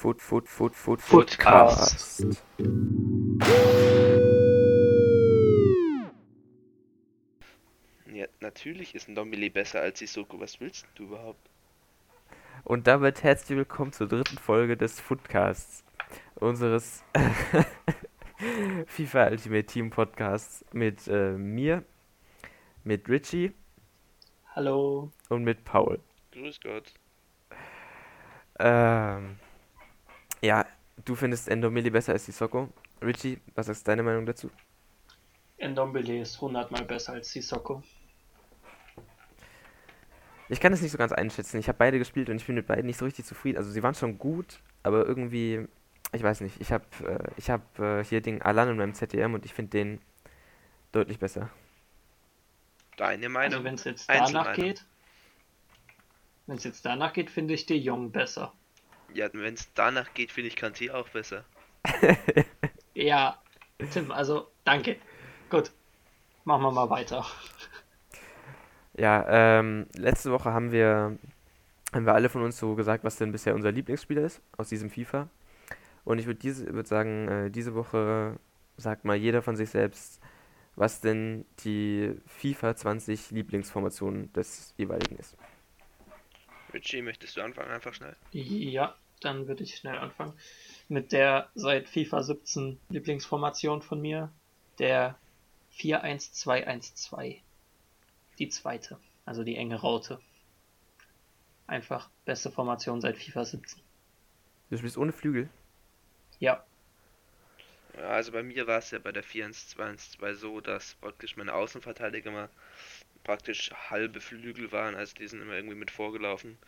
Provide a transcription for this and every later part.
Foot, Foot, Foot, Foot, Footcast. Ja, natürlich ist ein Dombili besser als Sissoko. Was willst du überhaupt? Und damit herzlich willkommen zur dritten Folge des Footcasts. Unseres FIFA Ultimate Team Podcasts mit äh, mir, mit Richie Hallo. und mit Paul. Grüß Gott. Ähm, ja, du findest Endomili besser als Sissoko. Richie, was ist deine Meinung dazu? Ndombele ist hundertmal besser als Sissoko. Ich kann es nicht so ganz einschätzen. Ich habe beide gespielt und ich bin mit beiden nicht so richtig zufrieden. Also sie waren schon gut, aber irgendwie, ich weiß nicht. Ich habe äh, ich hab, äh, hier den Alan in meinem ZDM und ich finde den deutlich besser. Deine Meinung? Also wenn es jetzt danach geht, wenn es jetzt danach geht, finde ich De Jong besser. Ja, wenn es danach geht, finde ich Kanté auch besser. Ja, Tim, also danke. Gut, machen wir mal weiter. Ja, ähm, letzte Woche haben wir, haben wir alle von uns so gesagt, was denn bisher unser Lieblingsspieler ist aus diesem FIFA. Und ich würde diese, würd sagen, äh, diese Woche sagt mal jeder von sich selbst, was denn die FIFA 20 Lieblingsformation des jeweiligen ist. Richie, möchtest du anfangen? Einfach schnell. Ja, dann würde ich schnell anfangen. Mit der seit FIFA 17 Lieblingsformation von mir, der 4-1-2-1-2. Die zweite, also die enge Raute. Einfach beste Formation seit FIFA 17. Du spielst ohne Flügel. Ja, Ja, also bei mir war es ja bei der 4-1-2-1-2 so, dass praktisch meine Außenverteidiger mal praktisch halbe Flügel waren, also die sind immer irgendwie mit vorgelaufen.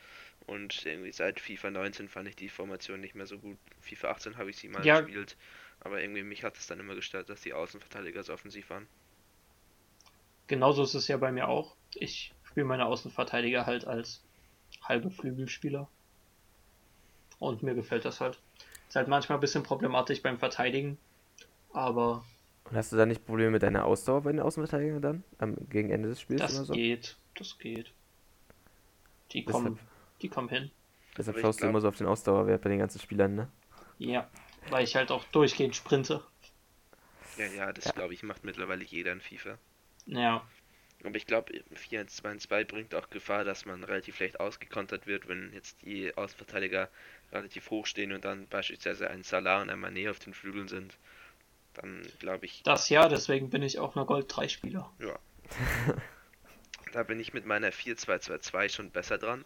Und irgendwie seit FIFA 19 fand ich die Formation nicht mehr so gut. FIFA 18 habe ich sie mal Ja. gespielt, aber irgendwie mich hat es dann immer gestört, dass die Außenverteidiger so offensiv waren. genauso ist es ja bei mir auch. Ich spiele meine Außenverteidiger halt als halbe Flügelspieler. Und mir gefällt das halt. Ist halt manchmal ein bisschen problematisch beim Verteidigen. Aber Und hast du da nicht Probleme mit deiner Ausdauer bei den Außenverteidigern dann? Am, gegen Ende des Spiels das oder so? geht. Das geht. Die Deshalb- kommen, die kommen hin. Deshalb schaust du glaub- immer so auf den Ausdauerwert bei den ganzen Spielern, ne? Ja, weil ich halt auch durchgehend sprinte. Ja, ja, das Ja. glaube ich macht mittlerweile jeder in FIFA. Ja, Aber ich glaube, 4-1-2-2 bringt auch Gefahr, dass man relativ leicht ausgekontert wird, wenn jetzt die Außenverteidiger relativ hoch stehen und dann beispielsweise ein Salah und ein Mané auf den Flügeln sind. Dann glaube ich, das ja, deswegen bin ich auch nur Gold 3 Spieler. ja. da bin ich mit meiner 4-2-2-2 schon besser dran.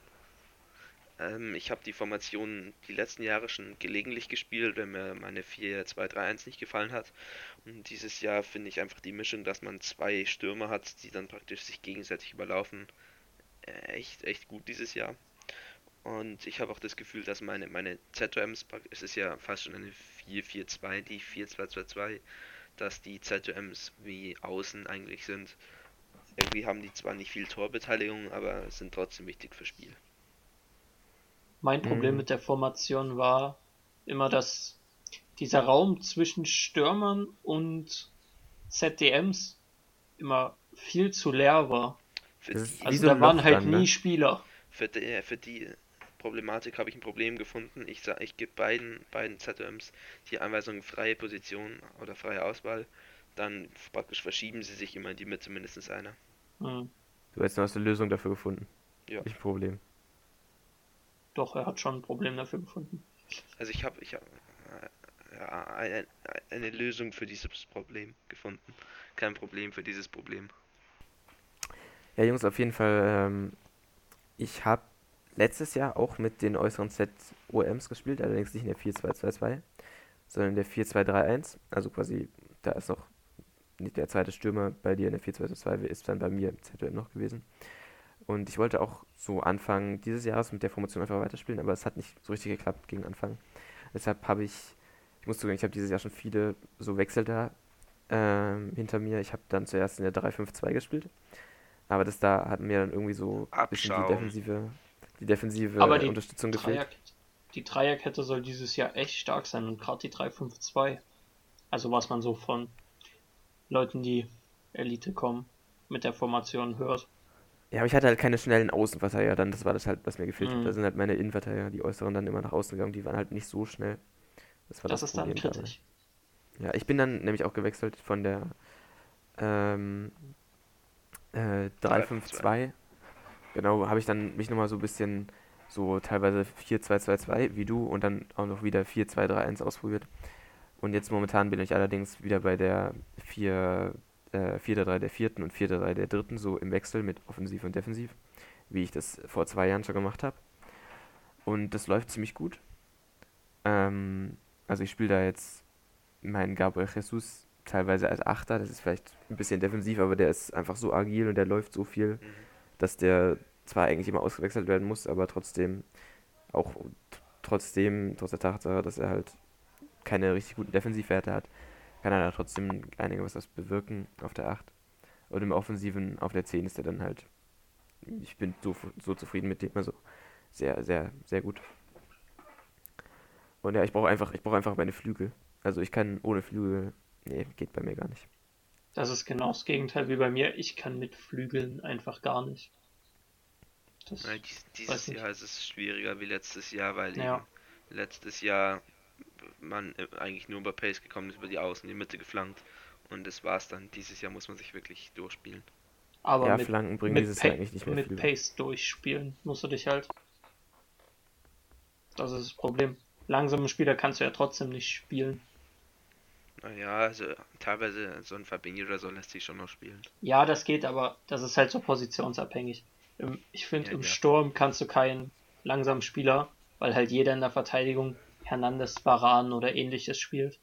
Ähm, ich habe die Formation die letzten Jahre schon gelegentlich gespielt, wenn mir meine 4-2-3-1 nicht gefallen hat. Und dieses Jahr finde ich einfach die Mischung, dass man zwei Stürmer hat, die dann praktisch sich gegenseitig überlaufen, äh, echt, echt gut dieses Jahr. Und ich habe auch das Gefühl, dass meine, meine ZOMs, es ist ja fast schon eine 4-4-2, die 4-2-2-2, dass die ZOMs wie außen eigentlich sind. Irgendwie haben die zwar nicht viel Torbeteiligung, aber sind trotzdem wichtig fürs Spiel. Mein Problem Mhm. mit der Formation war immer, dass dieser Raum zwischen Stürmern und ZDMs immer viel zu leer war. Also so da waren halt dann, ne? nie Spieler. für die, für die Problematik habe ich ein Problem gefunden. Ich sag, ich gebe beiden, beiden ZOMs die Anweisung freie Position oder freie Auswahl. Dann praktisch verschieben sie sich immer in die Mitte mindestens einer. Hm. Du hast eine Lösung dafür gefunden. Ja. Nicht ein Problem. Doch, er hat schon ein Problem dafür gefunden. Also ich habe ich hab, äh, ja, eine, eine Lösung für dieses Problem gefunden. Kein Problem für dieses Problem. Ja, Jungs, auf jeden Fall. Ähm, ich habe letztes Jahr auch mit den äußeren ZOMs gespielt, allerdings nicht in der 4-2-2-2, sondern in der 4-2-3-1. Also quasi, da ist noch nicht der zweite Stürmer bei dir in der 4-2-2-2, ist dann bei mir im ZOM noch gewesen. Und ich wollte auch so Anfang dieses Jahres mit der Formation einfach weiterspielen, aber es hat nicht so richtig geklappt gegen Anfang. Deshalb habe ich, ich muss zugeben, ich habe dieses Jahr schon viele so Wechsel da ähm, hinter mir. Ich habe dann zuerst in der 3-5-2 gespielt. Aber das da hat mir dann irgendwie so ein bisschen die defensive, die defensive Aber die Unterstützung gefehlt. Dreier, die Dreierkette soll dieses Jahr echt stark sein und gerade die 3-5-2. Also was man so von Leuten, die Elite kommen, mit der Formation hört. Ja, aber ich hatte halt keine schnellen Außenverteidiger dann, das war das halt, was mir gefehlt hat. Mhm. Da sind halt meine Innenverteidiger, die Äußeren dann immer nach außen gegangen, die waren halt nicht so schnell. Das war Das das, ist dann Problem dabei. kritisch. Ja, ich bin dann nämlich auch gewechselt von der ähm, äh, 3-5-2. Genau, habe ich dann mich nochmal so ein bisschen so teilweise 4-2-2-2 wie du und dann auch noch wieder 4-2-3-1 ausprobiert. Und jetzt momentan bin ich allerdings wieder bei der 4, äh, 4-3 der vierten und 4-3 der dritten, so im Wechsel mit Offensiv und Defensiv, wie ich das vor zwei Jahren schon gemacht habe. Und das läuft ziemlich gut. Ähm, also ich spiele da jetzt meinen Gabriel Jesus teilweise als Achter, das ist vielleicht ein bisschen defensiv, aber der ist einfach so agil und der läuft so viel, Mhm. Dass der zwar eigentlich immer ausgewechselt werden muss, aber trotzdem auch trotzdem, trotz der Tatsache, dass er halt keine richtig guten Defensivwerte hat, kann er da trotzdem einiges bewirken auf der 8. Und im Offensiven auf der 10 ist er dann halt, ich bin so, so zufrieden mit dem, also sehr, sehr, sehr gut. Und ja, ich brauche einfach, ich brauche einfach meine Flügel. Also ich kann ohne Flügel, nee, geht bei mir gar nicht. Das ist genau das Gegenteil wie bei mir. Ich kann mit Flügeln einfach gar nicht. Das, dies, Weiß dieses nicht. Jahr ist es schwieriger wie letztes Jahr, weil Ja. letztes Jahr man äh, eigentlich nur über Pace gekommen ist, über die Außen, die Mitte geflankt. Und das war's dann. Dieses Jahr muss man sich wirklich durchspielen. aber ja, mit, Flanken bringen mit, dieses Jahr eigentlich nicht mehr mit viel. Pace durchspielen musst du dich halt. Das ist das Problem. Langsame Spieler kannst du ja trotzdem nicht spielen. Naja, also teilweise so ein Fabinho oder so lässt sich schon noch spielen. Ja, das geht, aber das ist halt so positionsabhängig. Im, ich finde, Ja, im ja. Sturm kannst du keinen langsamen Spieler, weil halt jeder in der Verteidigung Hernandez, Varan oder ähnliches spielt.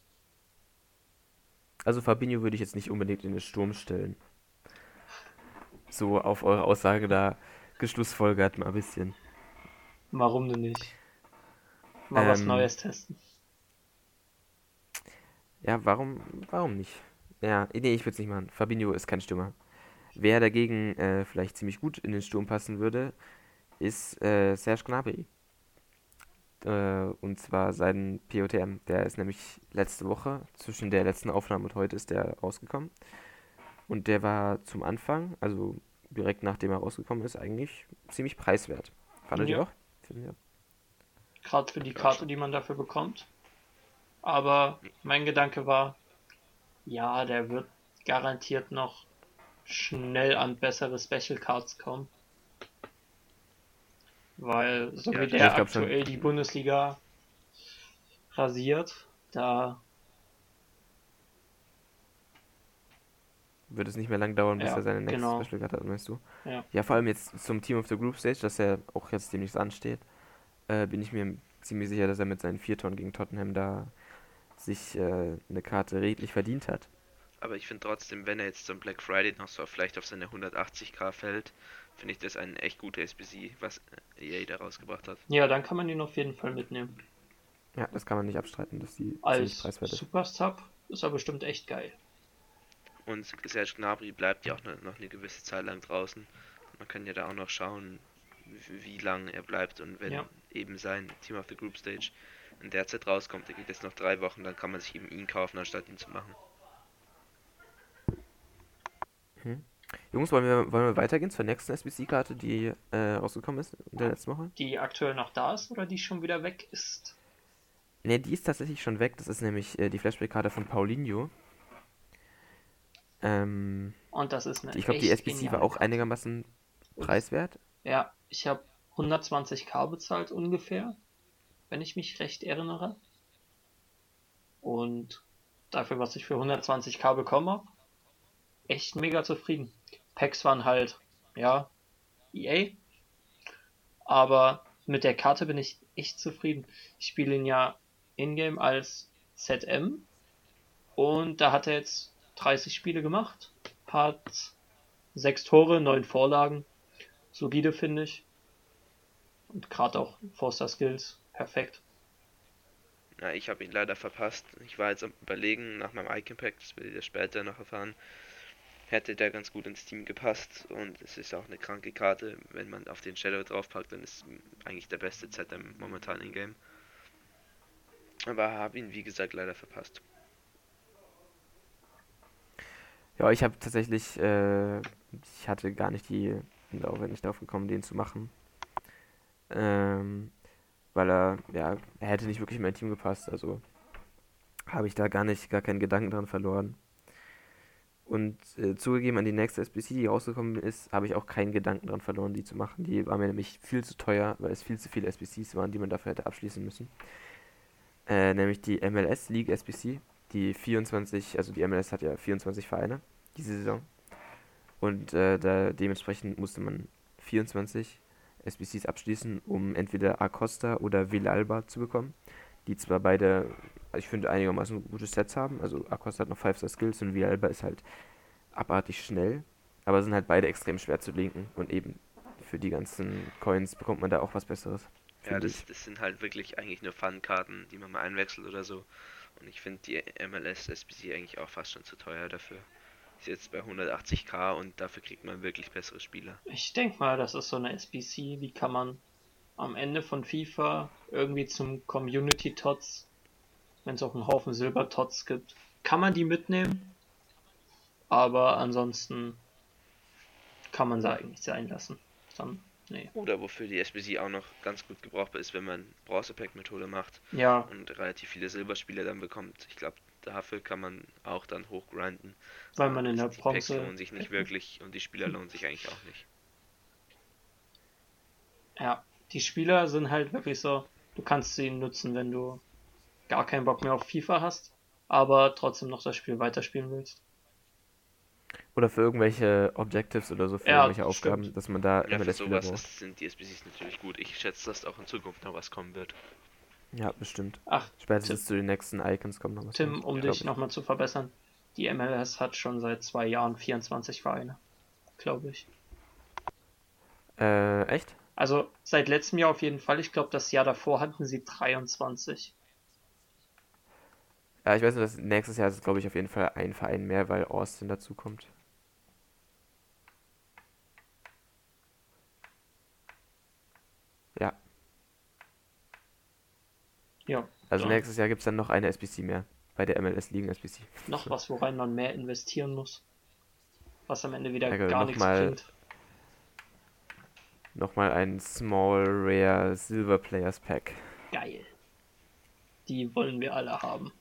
Also Fabinho würde ich jetzt nicht unbedingt in den Sturm stellen. So auf eure Aussage da geschlussfolgert mal ein bisschen. Warum denn nicht? Mal was Ähm, Neues testen. Ja, warum, warum nicht? Ja, nee, ich würde es nicht machen. Fabinho ist kein Stürmer. Wer dagegen äh, vielleicht ziemlich gut in den Sturm passen würde, ist äh, Serge Gnabry. Äh, und zwar sein POTM. Der ist nämlich letzte Woche, zwischen der letzten Aufnahme und heute ist der rausgekommen. Und der war zum Anfang, also direkt nachdem er rausgekommen ist, eigentlich ziemlich preiswert. Fandet Ja. ihr auch? Gerade für die Karte, die man dafür bekommt. Aber mein Gedanke war, ja, der wird garantiert noch schnell an bessere Special Cards kommen. Weil so Ja, wie ich der glaub schon. aktuell die Bundesliga rasiert, da Wird es nicht mehr lang dauern, bis Ja, er seine nächste genau. Special Card hat, meinst du? Ja. Ja, vor allem jetzt zum Team of the Group Stage, das ja auch jetzt demnächst ansteht, äh, bin ich mir ziemlich sicher, dass er mit seinen vier Tonnen gegen Tottenham da sich äh, eine Karte redlich verdient hat. Aber ich finde trotzdem, wenn er jetzt zum Black Friday noch so vielleicht auf seine 180k fällt, finde ich das ein echt guter SBC, was EA da rausgebracht hat. ja, dann kann man ihn auf jeden Fall mitnehmen. Ja, das kann man nicht abstreiten, dass die Als preiswert ist. Supersub ist er bestimmt echt geil. Und Serge Gnabry bleibt ja auch noch eine gewisse Zeit lang draußen. Man kann ja da auch noch schauen, wie, wie lang er bleibt und wenn Ja. eben sein Team of the Group Stage in der Zeit rauskommt, da geht es noch drei Wochen, dann kann man sich eben ihn kaufen, anstatt ihn zu machen. Jungs, wollen wir, wollen wir weitergehen zur nächsten SBC-Karte, die äh, rausgekommen ist in der letzten Woche? Die aktuell noch da ist oder die schon wieder weg ist. Ne, die ist tatsächlich schon weg. Das ist nämlich äh, die Flashback-Karte von Paulinho. Ähm, Und das ist eine ich glaube, die SBC war auch einigermaßen preiswert. Ja, ich habe 120k bezahlt ungefähr, wenn ich mich recht erinnere. Und dafür, was ich für 120k bekommen habe, echt mega zufrieden. Packs waren halt, ja, EA. Aber mit der Karte bin ich echt zufrieden. Ich spiele ihn ja in-game als ZM. Und da hat er jetzt 30 Spiele gemacht. Hat sechs Tore, neun Vorlagen solide, finde ich. Und gerade auch Forster Skills, perfekt. Na, ich habe ihn leider verpasst. Ich war jetzt am überlegen nach meinem Icon Pack, das werdet ihr später noch erfahren. Hätte der ganz gut ins Team gepasst und es ist auch eine kranke Karte. Wenn man auf den Shadow draufpackt, dann ist eigentlich der beste ZM momentan in Game. Aber habe ihn wie gesagt leider verpasst. Ja, ich habe tatsächlich, äh, ich hatte gar nicht die bin auch nicht darauf gekommen, den zu machen. Ähm, weil er, ja, er hätte nicht wirklich in mein Team gepasst, also habe ich da gar nicht, gar keinen Gedanken dran verloren. Und äh, zugegeben, an die nächste SBC, die rausgekommen ist, habe ich auch keinen Gedanken dran verloren, die zu machen. Die war mir nämlich viel zu teuer, weil es viel zu viele SBCs waren, die man dafür hätte abschließen müssen. Äh, nämlich die MLS League SBC, die 24, also die MLS hat ja 24 Vereine diese Saison. Und äh, da dementsprechend musste man 24 SBCs abschließen, um entweder Acosta oder Villalba zu bekommen. Die zwar beide, ich finde, einigermaßen gute Sets haben. Also Acosta hat noch 5-Star Skills und Villalba ist halt abartig schnell. Aber sind halt beide extrem schwer zu linken. Und eben für die ganzen Coins bekommt man da auch was Besseres. Ja, das, das sind halt wirklich eigentlich nur Fun-Karten, die man mal einwechselt oder so. Und ich finde die MLS SBC eigentlich auch fast schon zu teuer dafür. Ist jetzt bei 180k und dafür kriegt man wirklich bessere Spieler. Ich denke mal, das ist so eine SBC, die kann man am Ende von FIFA irgendwie zum Community Tots, wenn es auch einen Haufen Silber Tots gibt, kann man die mitnehmen. Aber ansonsten kann man sie eigentlich sein lassen. Dann, nee. Oder wofür die SBC auch noch ganz gut gebrauchbar ist, wenn man Bronzepack-Methode macht Ja, und relativ viele Silberspieler dann bekommt. Ich glaube, dafür kann man auch dann hochgrinden. weil man in der die Packs Bronze. lohnen sich nicht wirklich und die Spieler lohnen sich eigentlich auch nicht. Ja, die Spieler sind halt wirklich so, du kannst sie nutzen, wenn du gar keinen Bock mehr auf FIFA hast, aber trotzdem noch das Spiel weiterspielen willst. Oder für irgendwelche Objectives oder so, für Ja, irgendwelche Aufgaben, stimmt. dass man da Ja, für MLS-Spieler sowas braucht. ist, sind die SBCs natürlich gut. Ich schätze, dass auch in Zukunft noch was kommen wird. Ja, bestimmt. Ach, Spätestens zu den nächsten Icons kommt noch was. Tim, um dich ich. nochmal zu verbessern. Die MLS hat schon seit zwei Jahren 24 Vereine, glaube ich. Äh, echt? Also seit letztem Jahr auf jeden Fall. Ich glaube, das Jahr davor hatten sie 23. Ja, ich weiß nur, dass nächstes Jahr ist, glaube ich, auf jeden Fall ein Verein mehr, weil Austin dazu kommt. Ja, Ja, also Ja. nächstes Jahr gibt es dann noch eine SBC mehr. Bei der MLS Ligen SBC. noch was, worein man mehr investieren muss. Was am Ende wieder Ja, gar noch nichts mal- bringt. Nochmal ein Small Rare Silver Players Pack. Geil. Die wollen wir alle haben.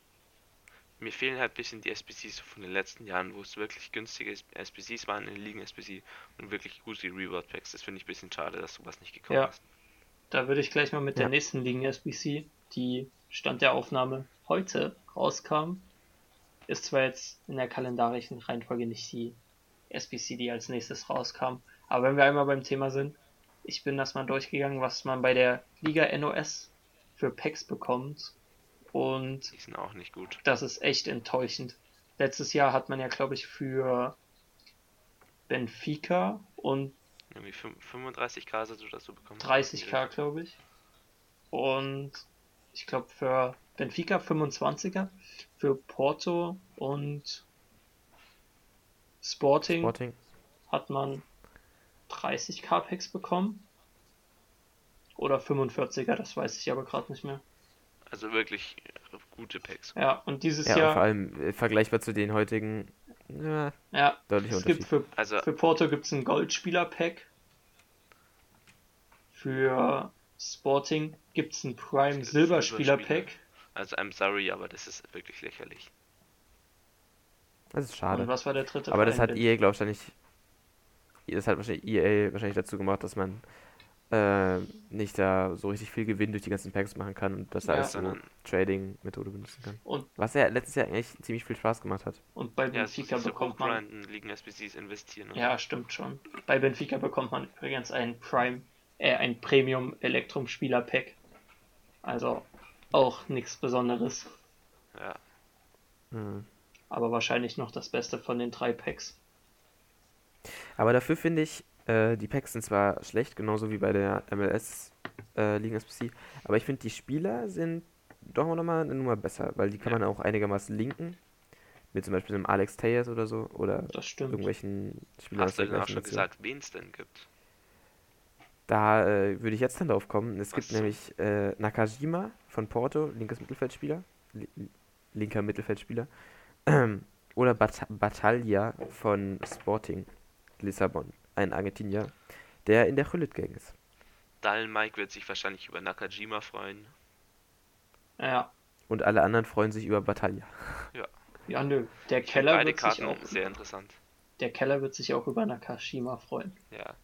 Mir fehlen halt ein bisschen die SBCs von den letzten Jahren, wo es wirklich günstige SBCs waren in den Ligen SBC und wirklich gute Reward Packs. Das finde ich ein bisschen schade, dass sowas nicht gekommen Ja. ist. Da würde ich gleich mal mit der Ja. nächsten Ligen SBC, die Stand der Aufnahme heute rauskam. Ist zwar jetzt in der kalendarischen Reihenfolge nicht die SBC, die als nächstes rauskam, aber wenn wir einmal beim Thema sind, ich bin das mal durchgegangen, was man bei der Liga NOS für Packs bekommt und Die sind auch nicht gut. das ist echt enttäuschend. Letztes Jahr hat man ja, glaube ich, für Benfica und Irgendwie fün- 35k hast du das so bekommen. 30k, glaube ich. Und ich glaube für Benfica 25er, für Porto und Sporting, Sporting. hat man 30k Packs bekommen. Oder 45er, das weiß ich aber gerade nicht mehr. Also wirklich gute Packs. Ja, und dieses Ja, und vor Jahr, allem äh, vergleichbar zu den heutigen. Ja, ja, deutlicher es gibt für, Also für Porto gibt es ein Goldspieler-Pack. Für Sporting gibt es ein Prime Silberspieler-Pack. Also I'm sorry, aber das ist wirklich lächerlich. Das ist Und schade. was war der dritte Aber das Verein hat denn? EA, glaube ich, dann nicht. Das hat wahrscheinlich EA wahrscheinlich dazu gemacht, dass man äh, nicht da so richtig viel Gewinn durch die ganzen Packs machen kann und das Ja. als so Trading-Methode benutzen kann. Und, Was ja letztes Jahr eigentlich ziemlich viel Spaß gemacht hat. und bei ja, Benfica ist so bekommt man. Ligen SBCs investieren. Und Ja, stimmt schon. Bei Benfica bekommt man übrigens ein Prime, äh, ein Premium Electrum Spieler Pack. Also auch nichts Besonderes. ja. Hm. Aber wahrscheinlich noch das Beste von den drei Packs. Aber dafür finde ich, äh, die Packs sind zwar schlecht, genauso wie bei der MLS äh, Ligen SPC, aber ich finde, die Spieler sind doch noch mal eine Nummer besser, weil die kann Ja. man auch einigermaßen linken. Mit zum Beispiel einem Alex Teyes oder so, oder Das stimmt. irgendwelchen Spielern Hast du denn auch schon gesagt, wen es denn gibt? Da äh, würde ich jetzt dann drauf kommen. Es gibt so. nämlich äh, Nakajima von Porto, linkes Mittelfeldspieler. Li linker Mittelfeldspieler. oder Bat Battaglia von Sporting Lissabon, ein Argentinier. der in der Hullet Gang ist. Dalen Mike wird sich wahrscheinlich über Nakajima freuen. Ja. Und alle anderen freuen sich über Battaglia. Ja, nö. Der Keller beide wird sich Karten auch. sehr interessant. Der Keller wird sich auch über Nakashima freuen. Ja.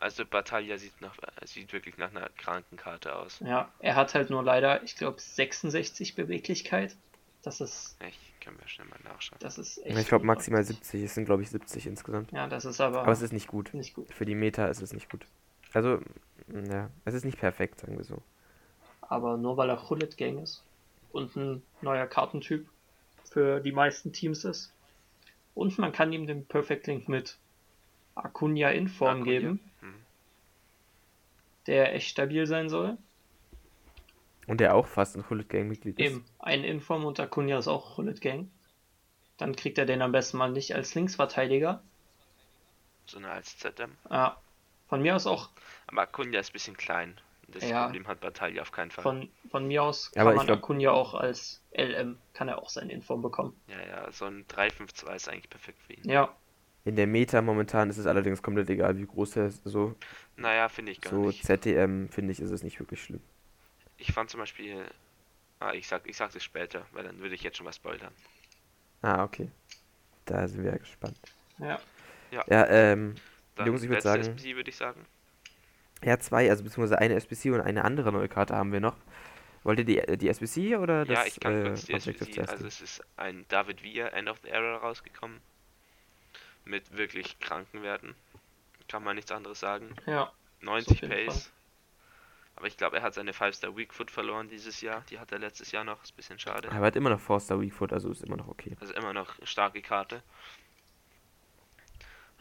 Also Battaglia sieht nach äh, sieht wirklich nach einer kranken Karte aus. Ja, er hat halt nur leider, ich glaube, 66 Beweglichkeit. Das ist, Ich kann mir schnell mal nachschauen. das ist echt. Ich glaube maximal 70, es sind glaube ich 70 insgesamt. Ja, das ist aber, Aber es ist nicht gut. nicht gut. Für die Meta ist es nicht gut. Also, ja, es ist nicht perfekt, sagen wir so. Aber nur weil er Hullet Gang ist und ein neuer Kartentyp für die meisten Teams ist. Und man kann ihm den Perfect Link mit Acuna in Form Acuna. geben. Der echt stabil sein soll. Und der auch fast ein Hullet Gang Mitglied ist. Eben, ein Inform und Acuna ist auch Hullet Gang. Dann kriegt er den am besten mal nicht als Linksverteidiger. Sondern als ZM. Ja, von mir aus auch, Aber Acuna ist ein bisschen klein. Das Ja. Problem hat Battaglia auf keinen Fall. von, von mir aus kann Aber ich man glaub- Acuna auch als LM, kann er auch seinen Inform bekommen. Ja, ja, so ein 3-5-2 ist eigentlich perfekt für ihn. Ja, In der Meta momentan ist es allerdings komplett egal, wie groß er ist. So, Naja, finde ich gar so nicht. ZTM finde ich, ist es nicht wirklich schlimm. Ich fand zum Beispiel. Ah, ich sag, ich sag das später, weil dann würde ich jetzt schon was spoilern. Ah, okay. Da sind wir ja gespannt. ja. Ja, ähm, Dann Jungs, ich würd letzte sagen- SPC würde ich sagen. ja, zwei, also beziehungsweise eine SBC und eine andere neue Karte haben wir noch. Wollt ihr die, die SBC oder das ja, ich kann äh, kurz die SPC. zuerst Also es ist ein David Villa End of the Era rausgekommen. Mit wirklich kranken Werten. Kann man nichts anderes sagen. Ja, 90 jeden Pace. Aber ich glaube, er hat seine 5-Star Weak Foot verloren dieses Jahr. Die hat er letztes Jahr noch. Ist ein bisschen schade. Aber er hat immer noch Forster Weakfoot, also ist immer noch okay. Also immer noch starke Karte.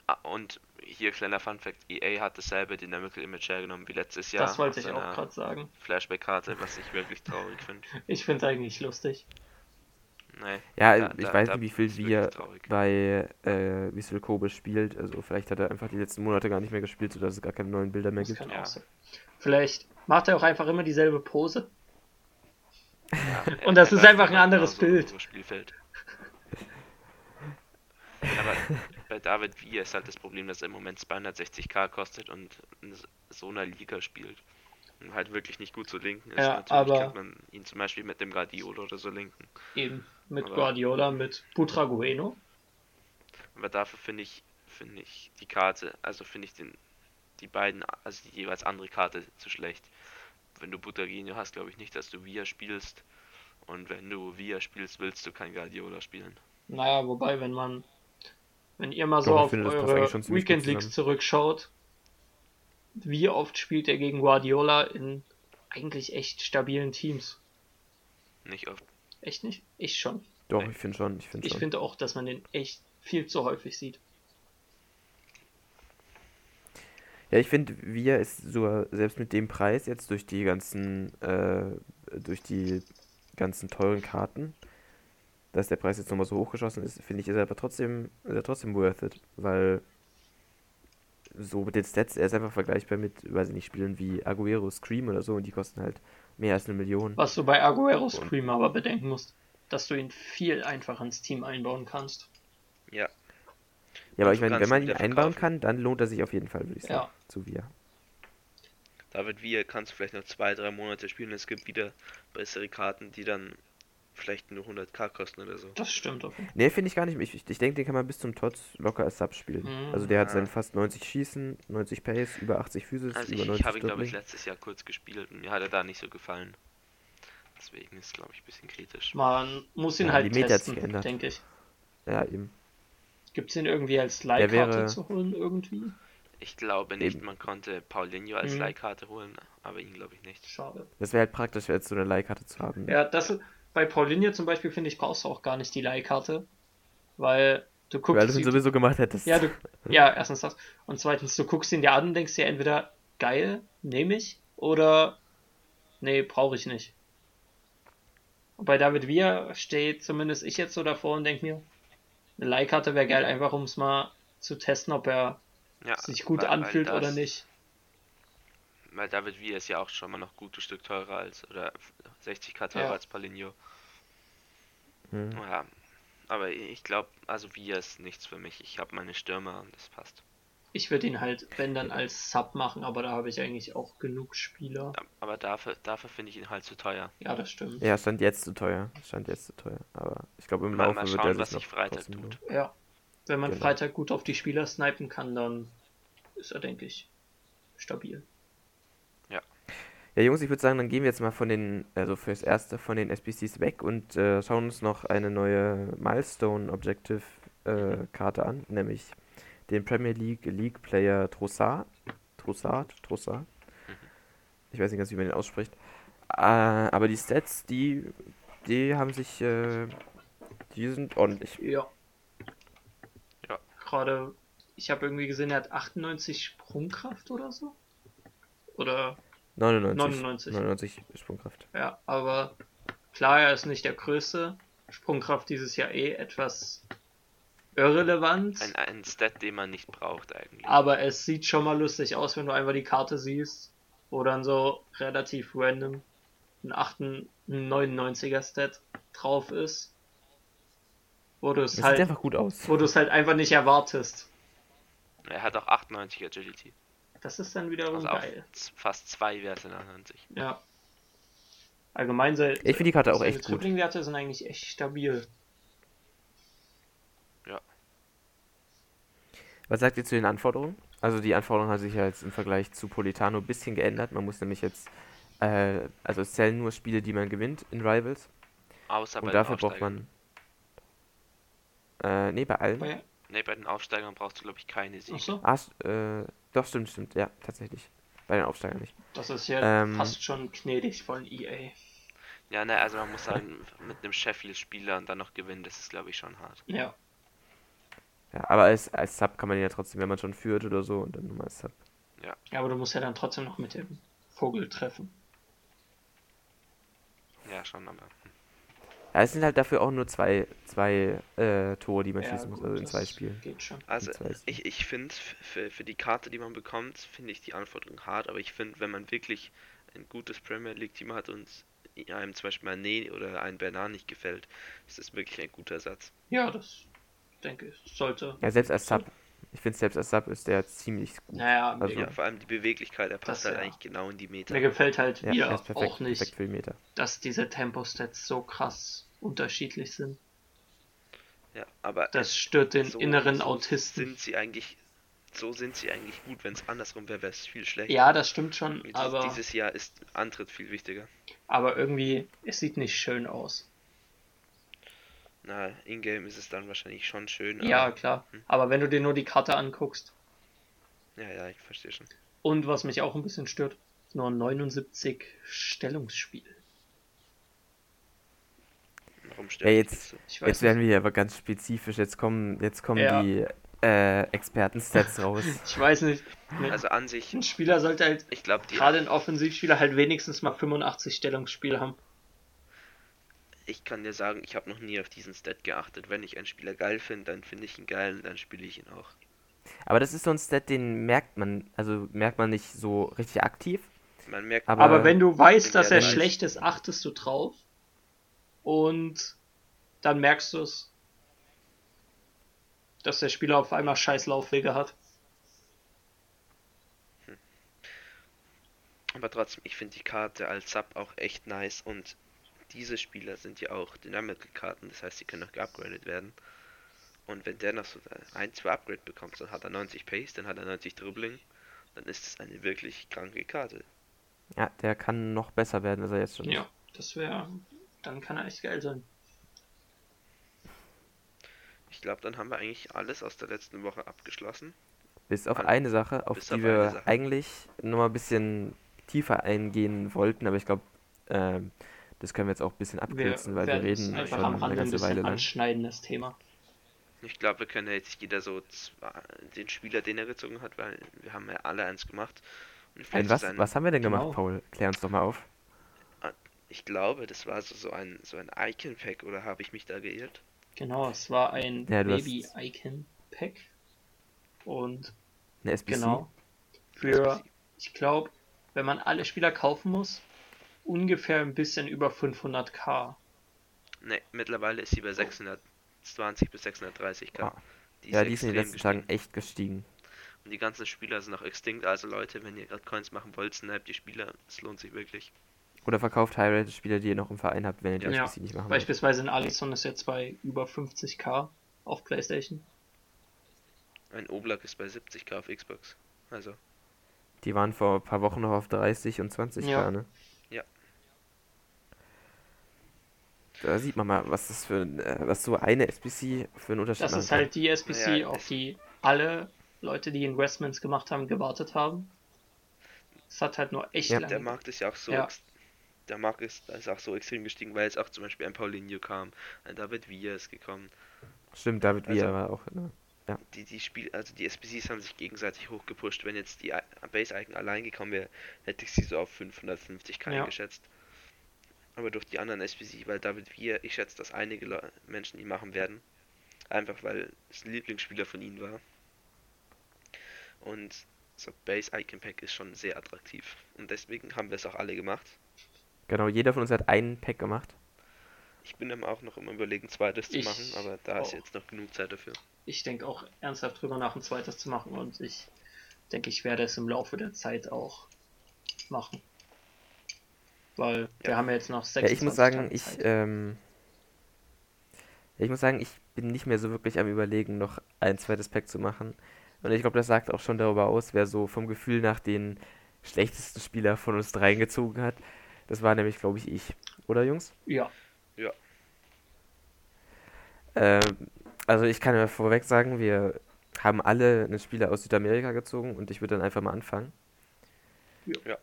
Ah, und hier kleiner Fun Fact, EA hat dasselbe Dynamical Image hergenommen wie letztes Jahr. das wollte ich auch gerade sagen. Flashback-Karte, was ich wirklich traurig finde. Ich finde es eigentlich lustig. Nee, Ja, Da- ich da- weiß da nicht, wie viel wir bei äh, Visual Kobe spielt. Also vielleicht hat er einfach die letzten Monate gar nicht mehr gespielt, sodass es gar keine neuen Bilder mehr Das gibt. kann Ja. Vielleicht macht er auch einfach immer dieselbe Pose. Ja, Und das ist einfach ein anderes genauso Bild. Spielfeld. Aber bei David Villa ist halt das Problem, dass er im Moment 260k kostet und in so einer Liga spielt. Und halt wirklich nicht gut zu linken ist. Ja, Natürlich aber- kann man ihn zum Beispiel mit dem Guardiola oder so linken. Eben mit Aber- Guardiola, mit Butragueno. Aber dafür finde ich, finde ich die Karte, also finde ich den, die beiden, also die jeweils andere Karte zu schlecht. Wenn du Butagino hast, glaube ich nicht, dass du Via spielst. Und wenn du Via spielst, willst du kein Guardiola spielen. Naja, wobei, wenn man, wenn ihr mal so Doch, auf finde, eure Weekend Leagues zurückschaut, wie oft spielt er gegen Guardiola in eigentlich echt stabilen Teams? Nicht oft. Echt nicht? Ich schon. Doch, ich finde schon, ich finde Ich finde auch, dass man den echt viel zu häufig sieht. Ja, ich finde, Via ist sogar selbst mit dem Preis jetzt durch die ganzen, äh, durch die ganzen teuren Karten, dass der Preis jetzt nochmal so hochgeschossen ist, finde ich, ist er aber trotzdem, ist er trotzdem worth it, weil so mit den Stats, er ist einfach vergleichbar mit, weiß ich nicht, Spielen wie Aguero, Scream oder so und die kosten halt mehr als eine Million. Was du bei Aguero Scream aber bedenken musst, dass du ihn viel einfacher ins Team einbauen kannst. Ja. Ja, aber ich meine, wenn man ihn einbauen kann, dann lohnt er sich auf jeden Fall, würde ich sagen, Ja. zu Via. David Villa kannst du vielleicht noch zwei, drei Monate spielen. Es gibt wieder bessere Karten, die dann vielleicht nur 100k kosten oder so. Das stimmt Fall. Nee, finde ich gar nicht. Ich, ich denke, den kann man bis zum Tots locker als Sub spielen. Mhm. Also der hat Ja. seinen fast 90 Schießen, 90 Pace, über 80 Physis, Also über ich, 90 ich habe ihn, glaube ich, letztes Jahr kurz gespielt und mir hat er da nicht so gefallen. Deswegen ist glaube ich, ein bisschen kritisch. Man muss ihn Ja, halt die testen, denke ich. Ja, eben. Gibt es ihn irgendwie als Leihkarte wäre- zu holen irgendwie? Ich glaube nicht, Eben. man konnte Paulinho als Mhm. Leihkarte holen, aber ihn glaube ich nicht. Schade. Das wäre halt praktisch, jetzt so eine Leihkarte zu haben. Ja, das bei Paulinie zum Beispiel finde ich brauchst du auch gar nicht die Leihkarte, weil du guckst Weil du es sie- sowieso gemacht hättest. ja, du, ja, erstens das und zweitens du guckst ihn dir an und denkst dir entweder geil, nehme ich oder nee, brauche ich nicht. Und bei David Villa steht zumindest ich jetzt so davor und denke mir, eine Leihkarte wäre geil, einfach um es mal zu testen, ob er Ja, sich gut weil- weil anfühlt das- oder nicht. Weil David Villa ist ja auch schon mal noch ein gutes Stück teurer als, oder 60k teurer Ja. als Paulinho. Hm. Ja, aber ich glaube, also Villa ist nichts für mich. Ich habe meine Stürmer und das passt. Ich würde ihn halt, wenn dann als Sub machen, aber da habe ich eigentlich auch genug Spieler. Aber dafür, dafür finde ich ihn halt zu teuer. Ja, das stimmt. Ja, stand jetzt zu teuer. Stand jetzt zu teuer. Aber ich glaube, im Mal- Laufe mal wird schauen, er was sich Freitag tut. lohnen. Ja. Wenn man Genau. Freitag gut auf die Spieler snipen kann, dann ist er, denke ich, stabil. Ja, Jungs, ich würde sagen, dann gehen wir jetzt mal von den, also fürs Erste von den SBCs weg und äh, schauen uns noch eine neue Milestone Objective äh, Karte an, nämlich den Premier League League Player Trossard. Trossard? Trossard? Ich weiß nicht ganz, wie man den ausspricht. Äh, aber die Stats, die, die haben sich, äh, die sind ordentlich. Ja. Ja. Gerade, ich habe irgendwie gesehen, er hat 98 Sprungkraft oder so. Oder, 99. 99. 99 Sprungkraft. ja, aber klar, er ist nicht der Größte. Sprungkraft dieses Jahr eh etwas irrelevant. Ein, ein Stat, den man nicht braucht eigentlich. Aber es sieht schon mal lustig aus, wenn du einfach die Karte siehst, wo dann so relativ random ein 8, ein 99er Stat drauf ist. Wo du es halt, einfach gut aus. wo du es halt einfach nicht erwartest. Er hat auch 98 Agility. Das ist dann wiederum Also auch geil. fast zwei Werte nach 90. Ja. Allgemein sei, Ich finde die Karte auch echt gut. Dribbling-Werte sind eigentlich echt stabil. Was sagt ihr zu den Anforderungen? Also die Anforderungen haben sich ja jetzt im Vergleich zu Politano ein bisschen geändert. Man muss nämlich jetzt, äh, also es zählen nur Spiele, die man gewinnt in Rivals. Außer bei Und den dafür braucht man, äh, nee, bei allen. Bei, Ne, bei den Aufsteigern brauchst du, glaube ich, keine Siege. achso, Ah, st- äh, doch, stimmt, stimmt, ja, tatsächlich. Bei den Aufsteigern nicht. das ist ja Ähm, fast schon gnädig von EA. Ja, ne, also man muss sagen, mit einem Sheffield-Spieler und dann noch gewinnen, das ist, glaube ich, schon hart. Ja, Ja, aber als, als Sub kann man ihn ja trotzdem, wenn man schon führt oder so, und dann nochmal als Sub. ja, aber du musst ja dann trotzdem noch mit dem Vogel treffen. Ja, schon, aber. Ja, es sind halt dafür auch nur zwei, zwei äh, Tore, die man Ja, schießen muss, gut, also in zwei Spielen. Geht schon. Also, ist- ich, ich finde, für, für die Karte, die man bekommt, finde ich die Anforderung hart, aber ich finde, wenn man wirklich ein gutes Premier League-Team hat und einem zum Beispiel Mané oder ein Bernard nicht gefällt, ist das wirklich ein guter Satz. Ja, das denke ich, sollte. Ja, selbst als Sub. Ich finde, selbst als Sub ist der ziemlich gut. Naja, Also- mir, Ja, vor allem die Beweglichkeit, er passt Das, halt ja. eigentlich genau in die Meter. mir gefällt halt Ja, wieder ist perfekt, auch nicht, perfekt für den Meter. dass diese Tempo-Stats so krass unterschiedlich sind. Ja, aber Das stört den so- inneren so Autisten. Sind sie eigentlich, so sind sie eigentlich gut, wenn es andersrum wäre, wäre es viel schlechter. Ja, das stimmt schon, Dies- aber, Dieses Jahr ist Antritt viel wichtiger. aber irgendwie, es sieht nicht schön aus. Na, in-game ist es dann wahrscheinlich schon schön. Ja, aber- klar. Hm. Aber wenn du dir nur die Karte anguckst, Ja, ja, ich verstehe schon. und was mich auch ein bisschen stört, nur 79 Stellungsspiel. Warum Ja, jetzt- Jetzt werden wir hier aber ganz spezifisch. Jetzt kommen, jetzt kommen Ja. die äh, Experten-Stats raus. Ich weiß nicht. Also an sich, ein Spieler sollte halt, ich glaube, gerade ein Offensivspieler, halt wenigstens mal 85 Stellungsspiel haben. Ich kann dir sagen, ich habe noch nie auf diesen Stat geachtet. Wenn ich einen Spieler geil finde, dann finde ich ihn geil und dann spiele ich ihn auch. Aber das ist so ein Stat, den merkt man, also merkt man nicht so richtig aktiv. Man merkt, Aber- Aber wenn du weißt, dass er schlecht ist, achtest du drauf. Und dann merkst du es, dass der Spieler auf einmal scheiß Laufwege hat. aber trotzdem, ich finde die Karte als Sub auch echt nice und diese Spieler sind ja auch Dynamical-Karten, das heißt, sie können noch geupgradet werden. Und wenn der noch so ein, zwei Upgrade bekommt, dann hat er 90 Pace, dann hat er 90 Dribbling, dann ist es eine wirklich kranke Karte. Ja, der kann noch besser werden, als er jetzt schon ist. Ja, das wäre, dann kann er echt geil sein. Ich glaube, dann haben wir eigentlich alles aus der letzten Woche abgeschlossen. Bis auf eine Sache, auf bis die auf wir Sache. eigentlich nochmal ein bisschen tiefer eingehen wollten, aber ich glaube, ähm, das können wir jetzt auch ein bisschen abkürzen, weil wir reden einfach schon am eine ganze Weile bisschen lang. anschneidendes Thema. Ich glaube, wir können ja jetzt jeder so den Spieler, den er gezogen hat, weil wir haben ja alle eins gemacht. Und was, was haben wir denn gemacht, Genau. Paul? Klär uns doch mal auf. Ich glaube, das war so, so ein so ein Icon Pack oder habe ich mich da geirrt? Genau, es war ein Ja, Baby-Icon-Pack. Und Eine SBC? genau, für, ich glaube, wenn man alle Spieler kaufen muss, ungefähr ein bisschen über 500k. Ne, mittlerweile ist sie bei 620 bis 630k. Ah. Ja, die ist sind in den letzten Tagen echt gestiegen. Und die ganzen Spieler sind auch extinct, also Leute, wenn ihr gerade Coins machen wollt, sniped die Spieler, es lohnt sich wirklich. Oder verkauft High-Rated-Spieler, die ihr noch im Verein habt, wenn ihr die Ja, SBC nicht machen wollt. Beispielsweise in Alison ist jetzt bei über 50k auf PlayStation. Ein Oblak ist bei 70k auf Xbox. Also, Die waren vor ein paar Wochen noch auf 30 und 20 Ja. Ne? Ja. Da sieht man mal, was das für ein, äh, was so eine SBC für einen Unterschied Das machen ist halt die SBC, Naja, auf die alle Leute, die Investments gemacht haben, gewartet haben. Es hat halt nur echt Ja. lange. der Markt ist ja auch so. Ja. Der Markt ist, ist auch so extrem gestiegen, weil jetzt auch zum Beispiel ein Paulinho kam, ein David Villa ist gekommen. Stimmt, David Also- Villa war auch, ne? Die, die Spiel, also die SBCs haben sich gegenseitig hochgepusht. Wenn jetzt die I- Base Icon allein gekommen wäre, hätte ich sie so auf 550k Ja. eingeschätzt. Aber durch die anderen SBC, weil David Villa, ich schätze, dass einige Le Menschen ihn machen werden. Einfach weil es ein Lieblingsspieler von ihnen war. Und so Base Icon Pack ist schon sehr attraktiv. Und deswegen haben wir es auch alle gemacht. Genau, jeder von uns hat einen Pack gemacht. Ich bin dann auch noch im Überlegen, zweites zu Ich machen, aber da ist auch. jetzt noch genug Zeit dafür. Ich denke auch ernsthaft drüber nach, ein zweites zu machen und ich denke, ich werde es im Laufe der Zeit auch machen. Weil wir Ja. haben ja jetzt noch Ja, 26 ich muss sagen, ich, ähm, ja, ich muss sagen, ich bin nicht mehr so wirklich am Überlegen, noch ein zweites Pack zu machen. Und ich glaube, das sagt auch schon darüber aus, wer so vom Gefühl nach den schlechtesten Spieler von uns dreien gezogen hat. Das war nämlich, glaube ich, ich. Oder, Jungs? Ja, Ähm, also ich kann ja vorweg sagen, wir haben alle einen Spieler aus Südamerika gezogen und ich würde dann einfach mal anfangen. Ja. Ja.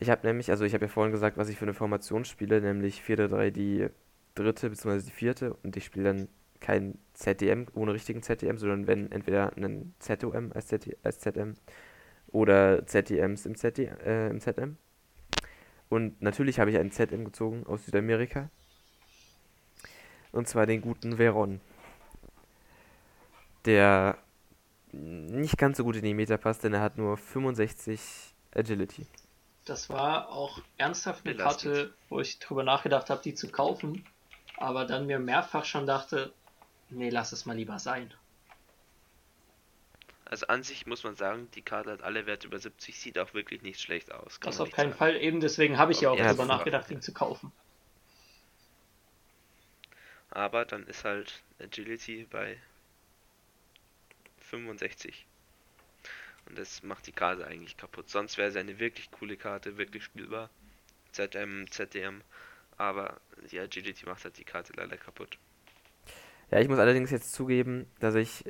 Ich habe nämlich, also ich habe ja vorhin gesagt, was ich für eine Formation spiele, nämlich 4-3 die dritte bzw. die vierte und ich spiele dann kein ZDM ohne richtigen ZDM, sondern wenn entweder einen ZOM als, ZD, als ZM oder ZDMs im, ZD, äh, im ZM. Und natürlich habe ich einen ZM gezogen aus Südamerika. Und zwar den guten Veron. Der nicht ganz so gut in die Meta passt, denn er hat nur 65 Agility. das war auch ernsthaft eine. Karte, wo ich drüber nachgedacht habe, die zu kaufen, aber dann mir mehrfach schon dachte, nee, lass es mal lieber sein. Also an sich muss man sagen, die Karte hat alle Werte über 70, sieht auch wirklich nicht schlecht aus. kann Das auf keinen sagen. Fall, eben deswegen habe ich ja auch Ja, war- nachgedacht, ihn zu kaufen. Aber dann ist halt Agility bei 65. Und das macht die Karte eigentlich kaputt. Sonst wäre sie eine wirklich coole Karte, wirklich spielbar. ZM, ZDM. Aber die Agility macht halt die Karte leider kaputt. Ja, ich muss allerdings jetzt zugeben, dass ich,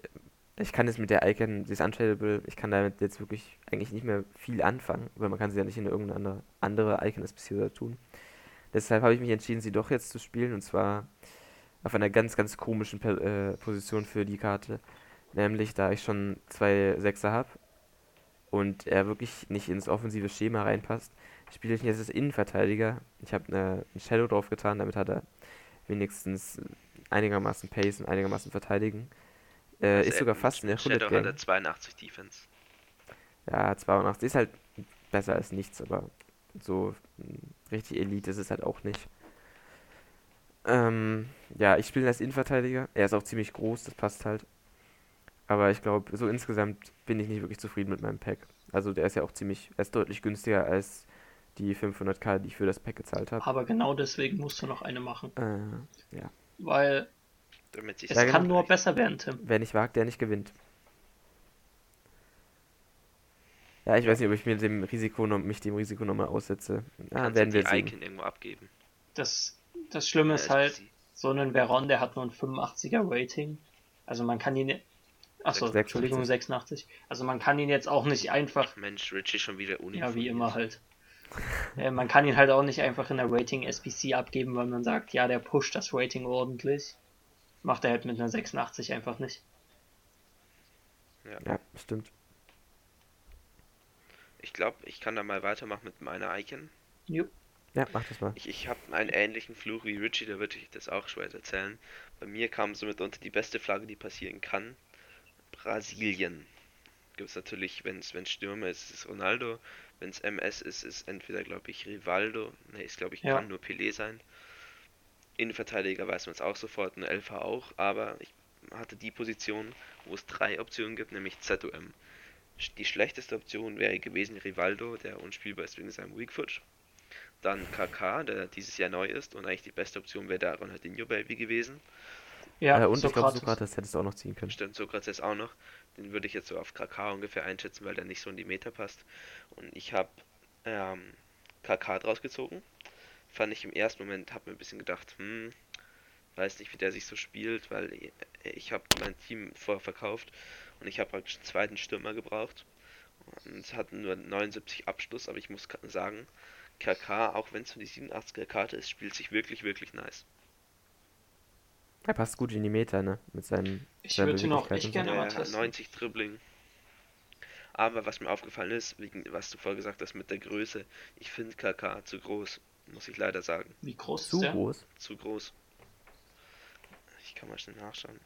ich kann jetzt mit der Icon, sie ist untradable, ich kann damit jetzt wirklich eigentlich nicht mehr viel anfangen, weil man kann sie ja nicht in irgendeine andere, Icon oder tun. Deshalb habe ich mich entschieden, sie doch jetzt zu spielen und zwar auf einer ganz, ganz komischen äh, Position für die Karte. Nämlich, da ich schon zwei Sechser habe und er wirklich nicht ins offensive Schema reinpasst, spiele ich ihn jetzt als Innenverteidiger. Ich habe eine, einen Shadow drauf getan, damit hat er wenigstens einigermaßen Pace und einigermaßen verteidigen. Äh, Also ist sogar fast in der Shadow Bullet hat er Gang. 82 Defense. Ja, 82 ist halt besser als nichts, aber so mh, richtig Elite ist es halt auch nicht. Ähm, ja, ich spiele ihn als Innenverteidiger. Er ist auch ziemlich groß, das passt halt. Aber ich glaube, so insgesamt bin ich nicht wirklich zufrieden mit meinem Pack. Also der ist ja auch ziemlich, er ist deutlich günstiger als die 500k, die ich für das Pack gezahlt habe. Aber genau deswegen musst du noch eine machen. Äh, ja. Weil Damit sich es kann genau. nur besser werden, Tim. Wer nicht wagt, der nicht gewinnt. Ja, ich weiß nicht, ob ich mir dem Risiko noch, mich dem Risiko nochmal aussetze. Ja, Kannst werden wir die sehen. Icon irgendwo abgeben. Das, das Schlimme ist Ja, halt, SPC. so ein Veron, der hat nur ein 85er Rating. Also man kann ihn. Achso, 86. Entschuldigung, 86. Also man kann ihn jetzt auch nicht einfach. Mensch, Richie schon wieder Uni. Ja, wie immer halt. Äh, man kann ihn halt auch nicht einfach in der Rating SPC abgeben, weil man sagt, ja, der pusht das Rating ordentlich. Macht er halt mit einer 86 einfach nicht. Ja, stimmt. Ich glaube, ich kann da mal weitermachen mit meiner Icon. Jo. Ja, mach das mal. Ich, ich habe einen ähnlichen Fluch wie Richie, da würde ich das auch schwer erzählen. Bei mir kam somit unter die beste Flagge, die passieren kann. Brasilien. Gibt es natürlich, wenn es Stürmer ist, ist es Ronaldo. Wenn es MS ist, ist entweder, glaube ich, Rivaldo. Ne, ist, glaube ich, Ja. kann nur Pelé sein. Innenverteidiger weiß man es auch sofort, ein LV auch. Aber ich hatte die Position, wo es drei Optionen gibt, nämlich ZOM. Die schlechteste Option wäre gewesen Rivaldo, der unspielbar ist wegen seinem Weakfoot. Dann KK, der dieses Jahr neu ist und eigentlich die beste Option wäre da Ronaldinho Baby gewesen. Ja, äh, und ich glaube Sokrates hättest du auch noch ziehen können. Stimmt, Sokrates auch noch. Den würde ich jetzt so auf KK ungefähr einschätzen, weil der nicht so in die Meter passt. Und ich habe ähm, KK draus gezogen. Fand ich im ersten Moment, habe mir ein bisschen gedacht, hm, weiß nicht, wie der sich so spielt, weil ich, ich habe mein Team vorher verkauft und ich habe praktisch einen zweiten Stürmer gebraucht. Und es hat nur 79 Abschluss, aber ich muss sagen, KK, auch wenn es nur die 87er Karte ist, spielt sich wirklich, wirklich nice. Er passt gut in die Meter, ne? Mit seinen. Ich würde ihn auch echt gerne mal testen. 90 Dribbling. Aber was mir aufgefallen ist, wegen was du vorher gesagt hast mit der Größe, ich finde KK zu groß, muss ich leider sagen. Wie groß zu ist der? groß? Zu groß. Ich kann mal schnell nachschauen.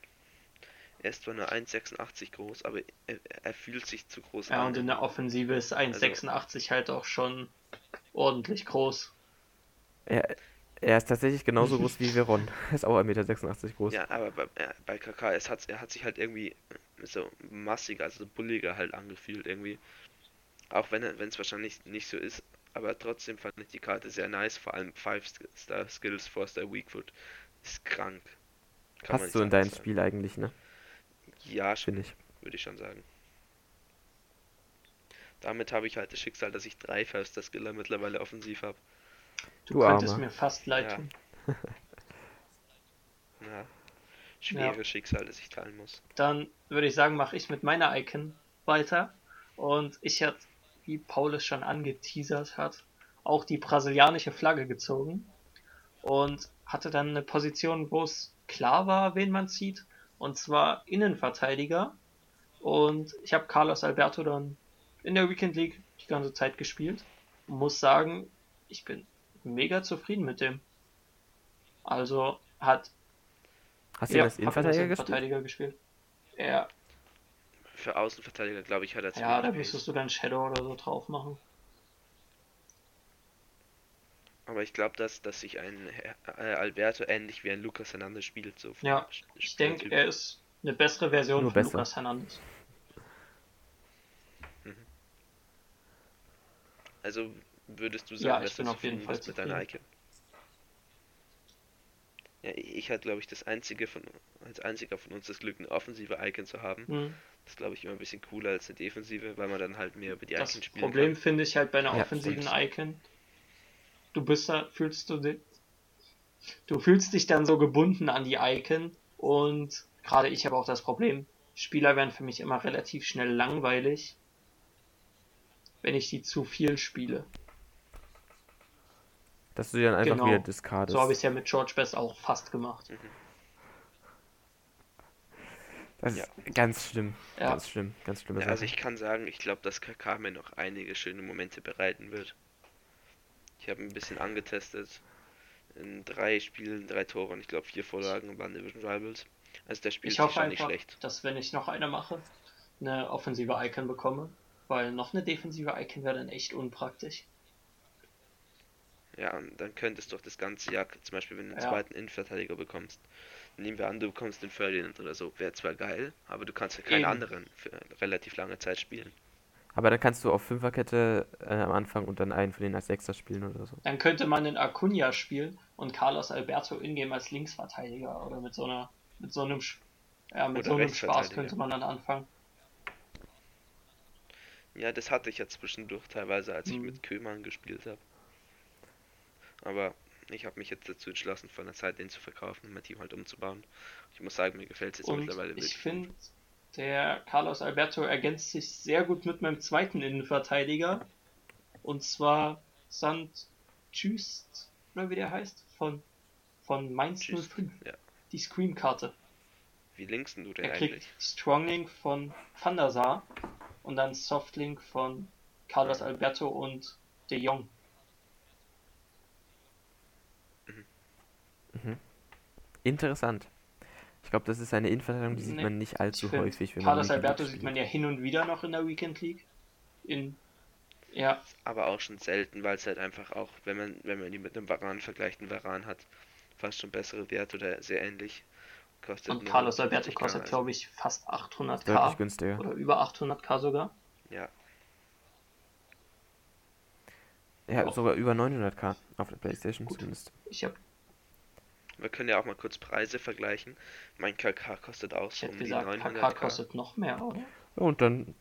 Er ist zwar nur 1,86 groß, aber er, er, fühlt sich zu groß ja, an. Ja, und in der Offensive ist 1,86 also, halt auch schon ordentlich groß. Er, er ist tatsächlich genauso groß wie Veron. Er ist auch 1,86 Meter groß. Ja, aber bei, bei KK, es hat, er hat sich halt irgendwie so massiger, also bulliger halt angefühlt irgendwie. Auch wenn es wahrscheinlich nicht so ist, aber trotzdem fand ich die Karte sehr nice, vor allem 5-Star Skills, 4-Star Weakfoot. Ist krank. Kann Passt du in dein Spiel eigentlich, ne? Ja, finde ich. Würde ich schon sagen. Damit habe ich halt das Schicksal, dass ich drei First Skiller mittlerweile offensiv habe. Du, du könntest Arme. mir fast leid tun. Ja. ja. Schwere ja. Schicksal, das ich teilen muss. Dann würde ich sagen, mache ich mit meiner Icon weiter. Und ich hatte, wie Paul es schon angeteasert hat, auch die brasilianische Flagge gezogen. Und hatte dann eine Position, wo es klar war, wen man zieht. Und zwar Innenverteidiger. Und ich habe Carlos Alberto dann in der Weekend League die ganze Zeit gespielt. Und muss sagen, ich bin mega zufrieden mit dem. Also hat. Hast du ja, das Innenverteidiger gespielt? gespielt? Ja. Für Außenverteidiger, glaube ich, hat er Ja, da müsstest du dann Shadow oder so drauf machen. Aber ich glaube, dass, dass sich ein äh, Alberto ähnlich wie ein Lucas Hernandez spielt. So ja, ich denke, er ist eine bessere Version Nur von besser. Lucas Hernandez. Mhm. Also würdest du sagen, ja, dass du auf jeden Fall mit deiner Icon? Ja, ich hatte, glaube ich, das einzige von als einziger von uns das Glück, eine offensive Icon zu haben. Mhm. Das ist, glaube ich, immer ein bisschen cooler als eine defensive, weil man dann halt mehr über die das Icon spielt. Das Problem finde ich halt bei einer ja, offensiven Icon, du bist da, fühlst du dich, du fühlst dich dann so gebunden an die Icon und gerade ich habe auch das Problem, Spieler werden für mich immer relativ schnell langweilig, wenn ich die zu viel spiele. Dass du die dann einfach genau. wieder discardest. So habe ich es ja mit George Best auch fast gemacht. Mhm. Das ja. ist ganz schlimm. Ja. Ganz schlimm. Ganz schlimm. Ja, also ich kann sagen, ich glaube, dass KK mir noch einige schöne Momente bereiten wird. Ich habe ein bisschen angetestet. In drei Spielen, drei Tore und ich glaube vier Vorlagen waren Division Rivals. Also der spielt ich hoffe einfach, nicht schlecht. dass wenn ich noch eine mache, eine offensive Icon bekomme. Weil noch eine defensive Icon wäre dann echt unpraktisch. Ja, und dann könntest du doch das ganze Jahr, zum Beispiel, wenn du einen ja. zweiten Innenverteidiger bekommst, nehmen wir an, du bekommst den Ferdinand oder so, wäre zwar geil, aber du kannst ja keinen Eben. anderen für relativ lange Zeit spielen. Aber dann kannst du auf Fünferkette äh, am Anfang und dann einen von denen als Sechster spielen oder so. Dann könnte man den Acuna spielen und Carlos Alberto ingame als Linksverteidiger oder mit so einer, mit so einem, ja, mit so einem Spaß könnte man dann anfangen. Ja, das hatte ich ja zwischendurch teilweise, als ich mhm. mit Kömann gespielt habe. Aber ich habe mich jetzt dazu entschlossen, von der Zeit den zu verkaufen und mein Team halt umzubauen. Ich muss sagen, mir gefällt es jetzt und mittlerweile wirklich. Ich finde, der Carlos Alberto ergänzt sich sehr gut mit meinem zweiten Innenverteidiger. Und zwar Sant Tschüst, oder wie der heißt, von, von Mainz 05. Ja. Die Scream-Karte. Wie linkst du den er kriegt eigentlich? Stronglink von Van der Sar und dann Softlink von Carlos Alberto und De Jong. Mhm. Mhm. Interessant. Ich glaube, das ist eine Innenverteidigung, die sieht nee, man nicht allzu häufig. Wenn Carlos Alberto sieht man ja hin und wieder noch in der Weekend League. In, ja. Aber auch schon selten, weil es halt einfach auch, wenn man, wenn man die mit einem Varan vergleicht, ein Varan hat fast schon bessere Werte oder sehr ähnlich. Kostet und Carlos Alberto kostet, also. glaube ich, fast 800k. Deutlich günstiger. Oder über 800k sogar. Ja, Ja, Auch. sogar über 900k auf der Playstation Gut. zumindest. Ich habe wir können ja auch mal kurz Preise vergleichen. Mein KK kostet auch ich so hätte um die gesagt, 900k. KK kostet noch mehr, oder? Ja, Und dann,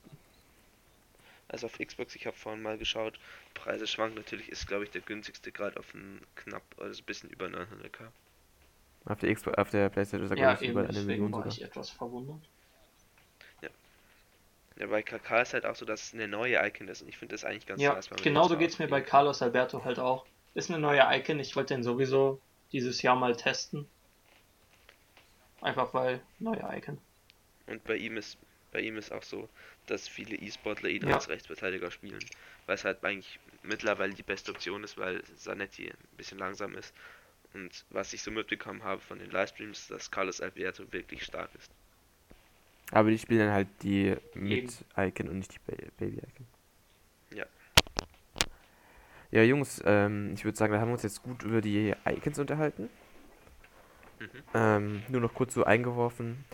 Also auf Xbox, ich habe vorhin mal geschaut, Preise schwanken natürlich, ist glaube ich der günstigste gerade auf ein knapp, also ein bisschen über 900k. auf der, Xbox, auf der Playstation ist er, Ja, glaube ich, über eben, eine deswegen Million war sogar. ich etwas verwundert. Ja, bei KK ist halt auch so, dass es eine neue Icon ist und ich finde das eigentlich ganz Ja, nice, genauso geht es mir bei Carlos Alberto halt auch. Ist eine neue Icon, ich wollte den sowieso dieses Jahr mal testen. Einfach weil, neue Icon. Und bei ihm ist bei ihm ist auch so, dass viele E-Sportler ihn Ja. als Rechtsverteidiger spielen. Weil es halt eigentlich mittlerweile die beste Option ist, weil Zanetti ein bisschen langsam ist. Und was ich so mitbekommen habe von den Livestreams, dass Carlos Alberto wirklich stark ist. Aber die spielen dann halt die mit Icon und nicht die ba Baby Icon. Ja. Jungs, ähm, ich würde sagen, da haben wir uns jetzt gut über die Icons unterhalten. Mhm. Ähm, nur noch kurz so eingeworfen.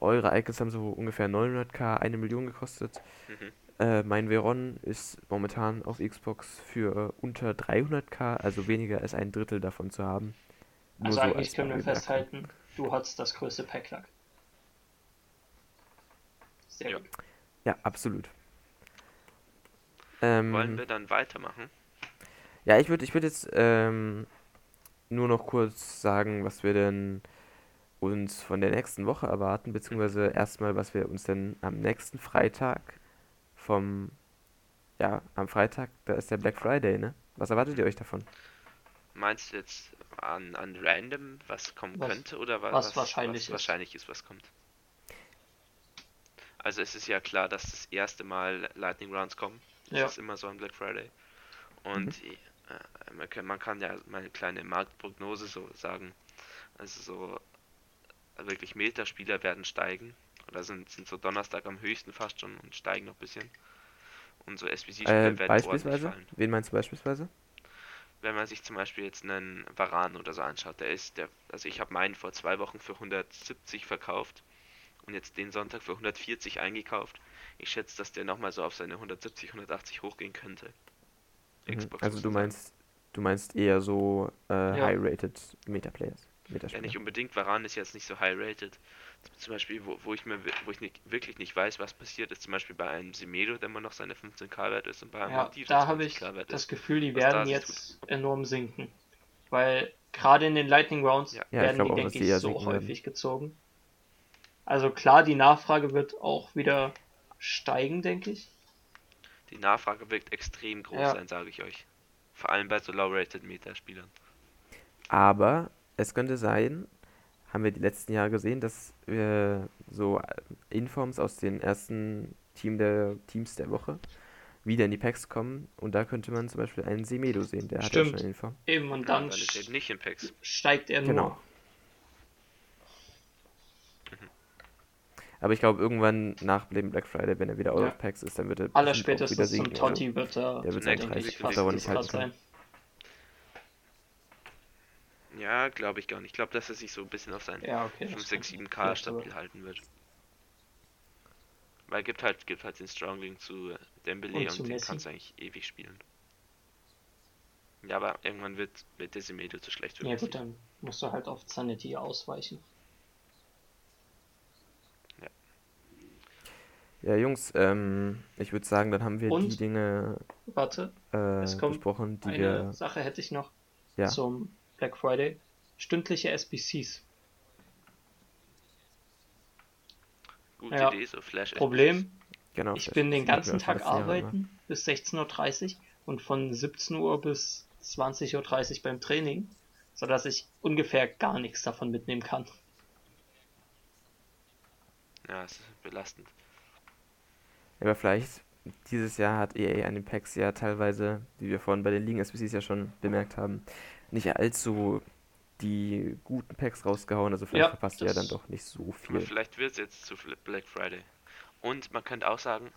Eure Icons haben so ungefähr 900k, eine Million gekostet. Mhm. Äh, mein Veron ist momentan auf Xbox für unter 300k, also weniger als ein Drittel davon zu haben. Nur Also so eigentlich als können wir Bemerkung. festhalten, du hattest das größte Packlack. Sehr Ja. gut. Ja, absolut. Ähm, Wollen wir dann weitermachen? Ja, ich würde ich würd jetzt ähm, nur noch kurz sagen, was wir denn uns von der nächsten Woche erwarten, beziehungsweise erstmal, was wir uns denn am nächsten Freitag vom, ja, am Freitag, da ist der Black Friday, ne? Was erwartet ihr euch davon? Meinst du jetzt an, an random, was kommen Was- könnte oder wa- was wahrscheinlich was ist. wahrscheinlich ist, was kommt? Also es ist ja klar, dass das erste Mal Lightning Rounds kommen. Das Ja. ist immer so an Black Friday. Und äh, man, kann, man kann ja mal eine kleine Marktprognose so sagen. Also so äh, wirklich Meta-Spieler werden steigen. Oder sind, sind so Donnerstag am höchsten fast schon und steigen noch ein bisschen. Und so SBC-Spieler Äh, werden beispielsweise? fallen. Wen meinst du beispielsweise? Wenn man sich zum Beispiel jetzt einen Varan oder so anschaut, der ist, der, also ich habe meinen vor zwei Wochen für 170 verkauft und jetzt den Sonntag für 140 eingekauft. Ich schätze, dass der nochmal so auf seine 170, 180 hochgehen könnte. Mhm. Xbox Also du meinst, du meinst eher so äh, Ja. high-rated Meta-Players. Ja, nicht unbedingt. Varan ist jetzt nicht so high rated. Zum Beispiel, wo, wo ich mir wo ich nicht, wirklich nicht weiß, was passiert, ist zum Beispiel bei einem Semedo, der immer noch seine 15k wert ist und bei einem Ja, Martino da habe ich 20k wert das ist. Gefühl, die Was da werden jetzt enorm sinken. Weil gerade in den Lightning Rounds Ja. Ja, ich werden die, denke ich, so sinken werden. häufig gezogen. Also klar, die Nachfrage wird auch wieder steigen, denke ich. Die Nachfrage wird extrem groß Ja. sein, sage ich euch. Vor allem bei so low-rated Meta-Spielern. Aber es könnte sein, haben wir die letzten Jahre gesehen, dass wir so äh, Informs aus den ersten Team der, Teams der Woche wieder in die Packs kommen. Und da könnte man zum Beispiel einen Semedo sehen, der hat ja Stimmt. schon Inform. Eben, und Ja, dann Packs. steigt er Genau. Aber ich glaube, irgendwann nach dem Black Friday, wenn er wieder out Ja. of Packs ist, dann wird er Aller bestimmt auch wieder spätestens zum sinken. Totti wird er, der wird ich, Entwicklung fast dauer nicht halten sein. Ja, glaube ich gar nicht. Ich glaube, dass er sich so ein bisschen auf seinen Ja, okay. 5, das 6, könnte 7k vielleicht stabil sogar- halten wird. Weil gibt halt, gibt halt den Strongling zu äh, Dembele Und und, zu den Messi. kannst du eigentlich ewig spielen. Ja, aber irgendwann wird, wird der Semedo zu schlecht für Ja Messi. gut, dann musst du halt auf Zanetti ausweichen. Ja, Jungs, ähm, ich würde sagen, dann haben wir die Und? Dinge Warte, äh, Es kommt besprochen, die eine wir. Sache hätte ich noch Ja. zum Black Friday. Stündliche SBCs. Gute Ja. Idee, so Flash Problem, Genau, ich bin den ganzen Tag letztes Jahr arbeiten bis 16.30 Uhr und von 17 Uhr bis 20.30 Uhr beim Training, sodass ich ungefähr gar nichts davon mitnehmen kann. Ja, es ist belastend. Aber vielleicht dieses Jahr hat EA an den Packs ja teilweise, wie wir vorhin bei den Ligen SBCs ja schon bemerkt haben, nicht allzu die guten Packs rausgehauen. Also vielleicht Ja, verpasst ihr ja dann doch nicht so Aber viel. vielleicht wird es jetzt zu Black Friday. Und man könnte auch sagen,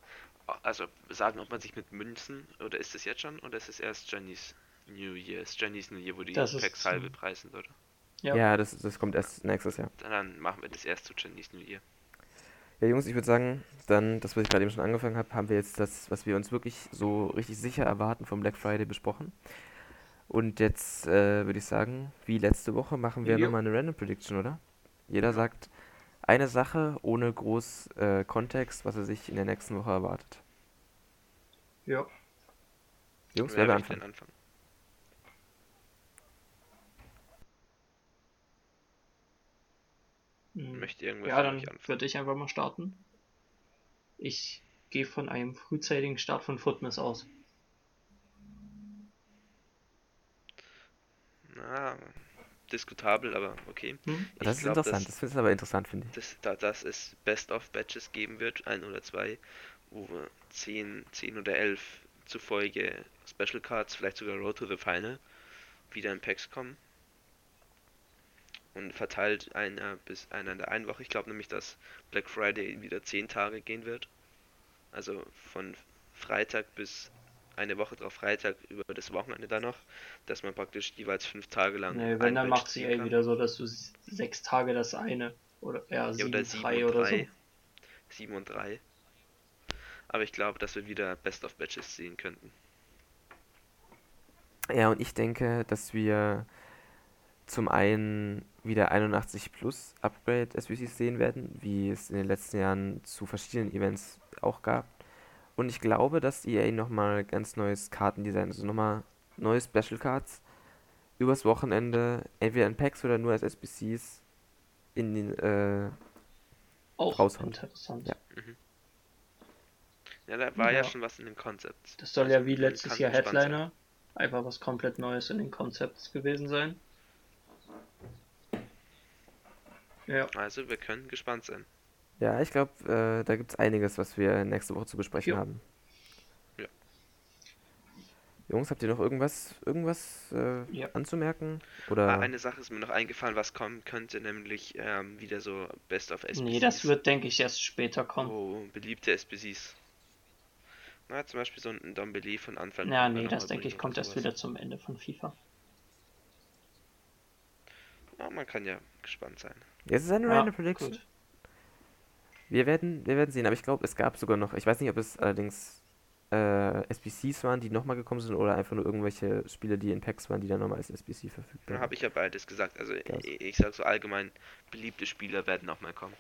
also sagen, ob man sich mit Münzen, oder ist es jetzt schon, oder ist es erst Chinese New Year? Ist Chinese New Year, wo die Das Packs halbe Preis sind, oder? Ja. Ja, das, das kommt erst nächstes Jahr. Dann machen wir das erst zu Chinese New Year. Ja, Jungs, ich würde sagen, dann, das, was ich gerade eben schon angefangen habe, haben wir jetzt das, was wir uns wirklich so richtig sicher erwarten vom Black Friday besprochen. Und jetzt äh, würde ich sagen, wie letzte Woche machen wir Jo. nochmal eine Random Prediction, oder? Jeder sagt eine Sache ohne groß äh, Kontext, was er sich in der nächsten Woche erwartet. Ja. Jungs, Wer will anfangen? anfangen? Hm. Möchte irgendwer Ja, dann würde ich einfach mal starten. Ich gehe von einem frühzeitigen Start von Footmas aus. Na, diskutabel, aber okay. Hm? Ich Das ist glaub, interessant, dass- das ist aber interessant, finde ich. dass, da, dass es Best-of-Batches geben wird, ein oder zwei, wo 10, 10 oder 11 zufolge Special Cards, vielleicht sogar Road to the Final, wieder in Packs kommen. Und verteilt einer bis einer in der einen Woche. Ich glaube nämlich, dass Black Friday wieder 10 Tage gehen wird. Also von Freitag bis eine Woche drauf Freitag über das Wochenende dann noch, dass man praktisch jeweils fünf Tage lang Nee, wenn, dann macht kann. wieder so, dass du sechs Tage das eine oder eher Ja, sieben, oder 7 drei und oder 3. so. 7 und 3. Aber ich glaube, dass wir wieder Best of Batches sehen könnten. Ja, und ich denke, dass wir zum einen wieder 81 plus Upgrade SBCs sehen werden, wie es in den letzten Jahren zu verschiedenen Events auch gab. Und ich glaube, dass EA nochmal ganz neues Kartendesign, also nochmal neue Special Cards übers Wochenende, entweder in Packs oder nur als SBCs in den, äh, Auch raushaut. interessant. Ja. Ja, da war ja, Ja. schon was in den Concepts. Das soll ja wie letztes Jahr sein. Headliner einfach was komplett Neues in den Concepts gewesen sein. Ja, Also wir können gespannt sein. ja, ich glaube, äh, da gibt es einiges, was wir nächste Woche zu besprechen Jo. haben. Ja. Jungs, habt ihr noch irgendwas, irgendwas äh, Ja. anzumerken? Ah, Oder eine Sache ist mir noch eingefallen, was kommen könnte, nämlich ähm, wieder so Best of SBCs. nee, das wird, denke ich, erst später kommen. Wo beliebte SBCs. Na, zum Beispiel so ein Dombele von Anfang Ja, an nee, noch das denke ich kommt erst wieder zum Ende von FIFA. Ja, man kann ja gespannt sein. jetzt ist eine Ja, Random Prediction. gut. Wir werden, wir werden sehen, aber ich glaube, es gab sogar noch, ich weiß nicht, ob es allerdings äh, SBCs waren, die nochmal gekommen sind oder einfach nur irgendwelche Spiele, die in Packs waren, die dann nochmal als SBC verfügbar Da waren. habe ich ja beides gesagt. Also ich, ich sag so allgemein, beliebte Spieler werden nochmal kommen.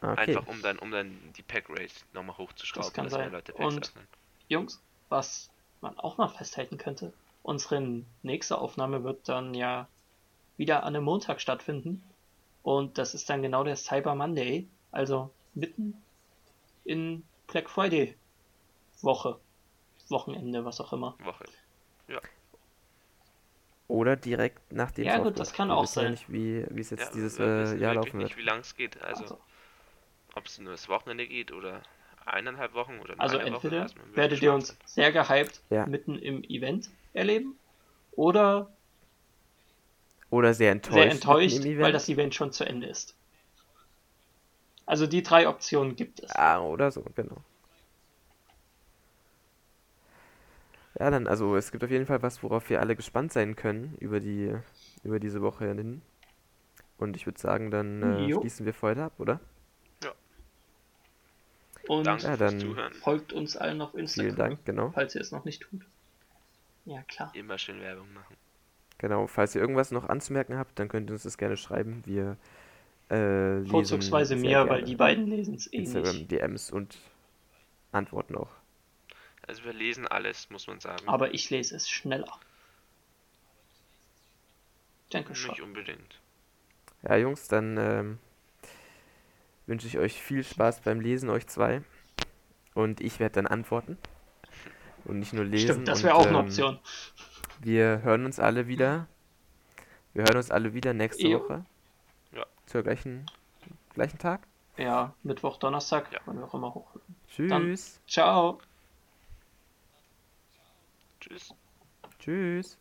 Ah, Okay. Einfach um dann, um dann die Pack Rate nochmal hochzuschrauben, Das kann dass mehr sein. Leute Packs Und- öffnen. Jungs, was man auch noch festhalten könnte, unsere nächste Aufnahme wird dann ja wieder an einem Montag stattfinden. Und das ist dann genau der Cyber Monday, also mitten in Black Friday Woche, Wochenende, was auch immer. Woche. Oder direkt nach dem Ja, gut, das kann auch wissen ja sein. nicht, wie, wie es jetzt Ja, dieses wir äh, Jahr laufen nicht, wird. wie lang es geht. Also, Also, ob es nur das Wochenende geht oder eineinhalb Wochen oder nur also eine Woche. entweder wird werdet ihr uns sehr gehypt Ja. mitten im Event erleben oder Oder sehr enttäuscht. sehr enttäuscht, weil das Event schon zu Ende ist. Also die drei Optionen gibt es. Ah, oder so, genau. Ja, dann, also es gibt auf jeden Fall was, worauf wir alle gespannt sein können über die, über diese Woche hin. Und ich würde sagen, dann äh, schließen wir für heute ab, oder? Und Danke Ja, fürs dann- Zuhören. folgt uns allen auf Instagram, Vielen Dank, genau. falls ihr es noch nicht tut. Ja, klar. Immer schön Werbung machen. Genau, falls ihr irgendwas noch anzumerken habt, dann könnt ihr uns das gerne schreiben. Wir äh, lesen Vorzugsweise mir, weil die beiden lesen es eh Instagram, nicht. DMs und antworten auch. Also wir lesen alles, muss man sagen. Aber ich lese es schneller. Danke schon. nicht unbedingt. Ja, Jungs, dann ähm, wünsche ich euch viel Spaß beim Lesen, euch zwei. Und ich werde dann antworten. Und nicht nur lesen. Stimmt, das wäre auch eine ähm, Option. Wir hören uns alle wieder. Wir hören uns alle wieder nächste Jo. Woche. Ja. Zur gleichen, gleichen Tag. Ja, Mittwoch, Donnerstag, Ja. wann wir auch immer hoch. Tschüss. Ciao. Tschüss. Tschüss.